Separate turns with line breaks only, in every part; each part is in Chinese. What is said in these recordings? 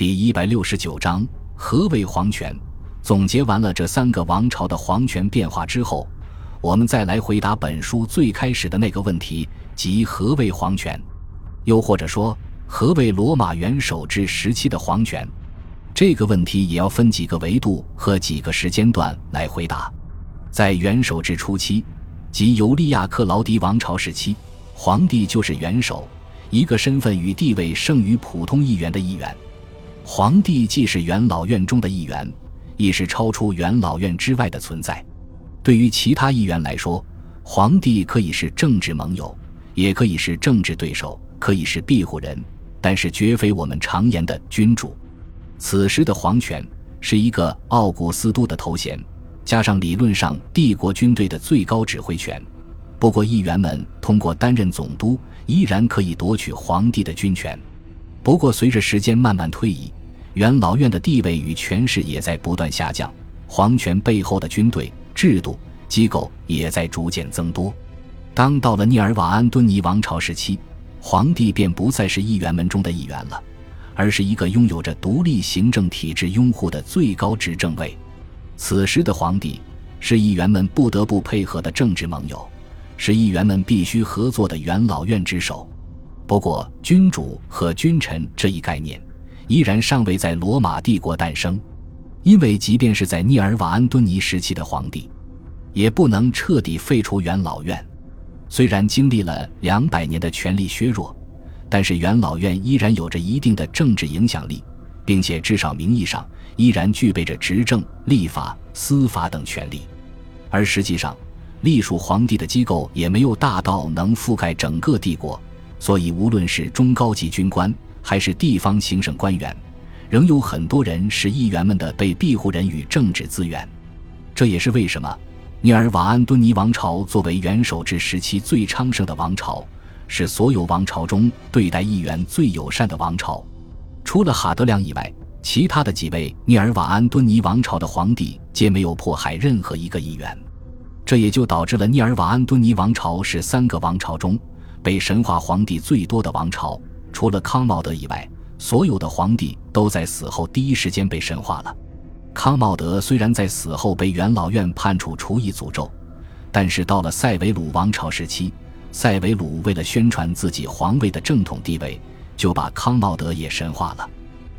第一百六十九章何谓皇权？总结完了这三个王朝的皇权变化之后，我们再来回答本书最开始的那个问题，即何谓皇权？又或者说，何谓罗马元首制时期的皇权？这个问题也要分几个维度和几个时间段来回答。在元首制初期，即尤利亚克劳迪王朝时期，皇帝就是元首，一个身份与地位胜于普通议员的议员。皇帝既是元老院中的一员，亦是超出元老院之外的存在。对于其他议员来说，皇帝可以是政治盟友，也可以是政治对手，可以是庇护人，但是绝非我们常言的君主。此时的皇权是一个奥古斯都的头衔，加上理论上帝国军队的最高指挥权。不过，议员们通过担任总督，依然可以夺取皇帝的军权。不过，随着时间慢慢推移，元老院的地位与权势也在不断下降，皇权背后的军队、制度、机构也在逐渐增多。当到了涅尔瓦安敦尼王朝时期，皇帝便不再是议员们中的一员了，而是一个拥有着独立行政体制拥护的最高执政位。此时的皇帝是议员们不得不配合的政治盟友，是议员们必须合作的元老院之首。不过，君主和君臣这一概念。依然尚未在罗马帝国诞生，因为即便是在涅尔瓦安敦尼时期的皇帝，也不能彻底废除元老院。虽然经历了两百年的权力削弱，但是元老院依然有着一定的政治影响力，并且至少名义上依然具备着执政、立法、司法等权利。而实际上，隶属皇帝的机构也没有大到能覆盖整个帝国，所以无论是中高级军官。还是地方行省官员，仍有很多人是议员们的被庇护人与政治资源。这也是为什么涅尔瓦安敦尼王朝作为元首制时期最昌盛的王朝，是所有王朝中对待议员最友善的王朝。除了哈德良以外，其他的几位涅尔瓦安敦尼王朝的皇帝皆没有迫害任何一个议员。这也就导致了涅尔瓦安敦尼王朝是三个王朝中被神话皇帝最多的王朝。除了康茂德以外，所有的皇帝都在死后第一时间被神化了。康茂德虽然在死后被元老院判处除役诅咒，但是到了塞维鲁王朝时期，塞维鲁为了宣传自己皇位的正统地位，就把康茂德也神化了。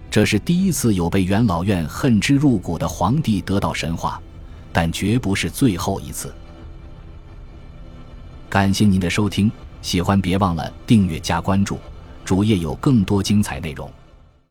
这是第一次有被元老院恨之入骨的皇帝得到神化，但绝不是最后一次。感谢您的收听，喜欢别忘了订阅加关注。主页有更多精彩内容。